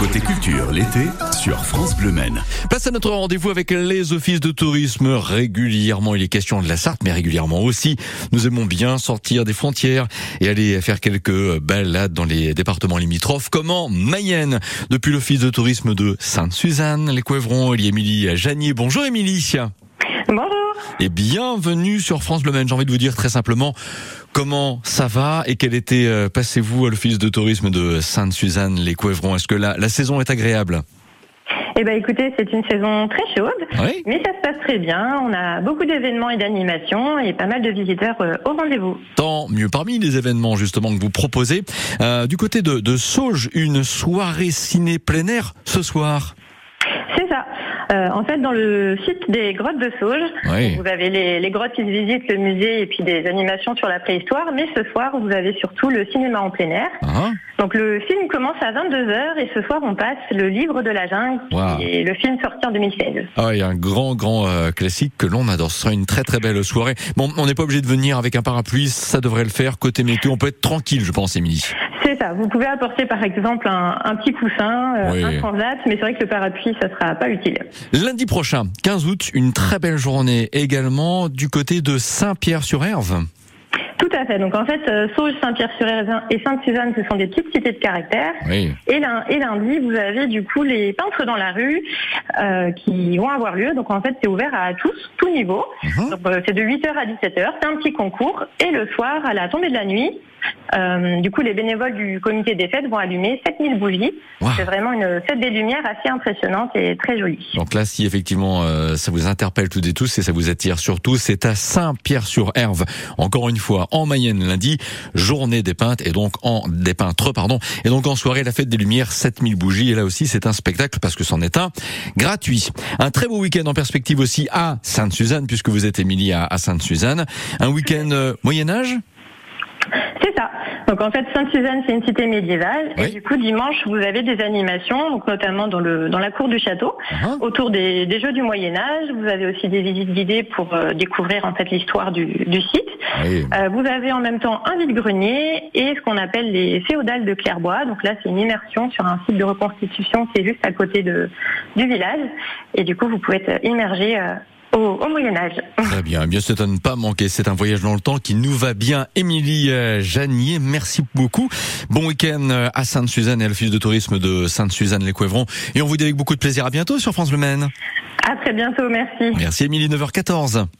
Côté culture, l'été, sur France Bleu Maine. Place à notre rendez-vous avec les offices de tourisme. Régulièrement, il est question de la Sarthe, mais régulièrement aussi, nous aimons bien sortir des frontières et aller faire quelques balades dans les départements limitrophes, comme en Mayenne. Depuis l'office de tourisme de Sainte-Suzanne, les Couevrons, il y a Émilie Janier. Bonjour Émilie. Bonjour. Et bienvenue sur France Bleu Maine. J'ai envie de vous dire très simplement comment ça va et quel été euh, passez-vous à l'office de tourisme de Sainte-Suzanne, les Couevrons. Est-ce que la, la saison est agréable? Eh ben écoutez, c'est une saison très chaude, Oui. mais ça se passe très bien. On a beaucoup d'événements et d'animations et pas mal de visiteurs euh, au rendez-vous. Tant mieux. Parmi les événements justement que vous proposez, euh, du côté de, de Sauge, une soirée ciné plein air ce soir. Euh, en fait, dans le site des grottes de Sauge, Oui. vous avez les, les grottes qui visitent, le musée et puis des animations sur la préhistoire. Mais ce soir, vous avez surtout le cinéma en plein air. Hein Donc le film commence à 22h et ce soir, on passe le livre de la jungle, Wow. qui est le film sorti en 2016. ah oui, un grand, grand euh, classique que l'on adore. Ce sera une très, très belle soirée. Bon, on n'est pas obligé de venir avec un parapluie, ça devrait le faire. Côté météo, on peut être tranquille, je pense, Émilie. Ça. Vous pouvez apporter par exemple un, un petit coussin, euh, Oui. un transat, mais c'est vrai que le parapluie, ça sera pas utile. Lundi prochain, 15 août, une très belle journée également du côté de Saint-Pierre-sur-Herve. Tout à fait. Donc en fait, euh, Sauge, Saint-Pierre-sur-Herzin et Sainte-Suzanne, ce sont des petites cités de caractère. Oui. Et, lun- et lundi, vous avez du coup les peintres dans la rue euh, qui vont avoir lieu. Donc en fait, c'est ouvert à tous, tout niveau. Mhm. Donc euh, c'est de 8h à 17h, c'est un petit concours. Et le soir, à la tombée de la nuit, euh, du coup, les bénévoles du comité des fêtes vont allumer 7000 bougies. Wow. C'est vraiment une fête des lumières assez impressionnante et très jolie. Donc là, si effectivement euh, ça vous interpelle toutes et tous et ça vous attire surtout, c'est à Saint-Pierre-sur-Herve. Encore une fois, en Mayenne lundi, journée des peintres et donc en des peintres, pardon. Et donc en soirée, la fête des Lumières, 7000 bougies. Et là aussi, c'est un spectacle parce que c'en est un gratuit. Un très beau week-end en perspective aussi à Sainte-Suzanne puisque vous êtes Émilie à, à Sainte-Suzanne. Un week-end euh, Moyen Âge? C'est ça. Donc en fait, Sainte-Suzanne, c'est une cité médiévale. Oui. Et du coup, dimanche, vous avez des animations, donc notamment dans, le, dans la cour du château, Ah. autour des, des jeux du Moyen Âge. Vous avez aussi des visites guidées pour euh, découvrir en fait l'histoire du, du site. Oui. Euh, vous avez en même temps un vide-grenier et ce qu'on appelle les féodales de Clairbois. Donc là, c'est une immersion sur un site de reconstitution qui est juste à côté de, du village. Et du coup, vous pouvez être immergé euh, au, au Moyen Âge. Très bien, Eh bien c'est à ne pas manquer. C'est un voyage dans le temps qui nous va bien. Émilie euh, Janier, merci beaucoup. Bon week-end euh, à Sainte-Suzanne et à l'office de tourisme de Sainte-Suzanne-les-Couevrons. Et on vous dit avec beaucoup de plaisir à bientôt sur France Le Maine. À très bientôt. Merci. Merci Émilie, 9h14.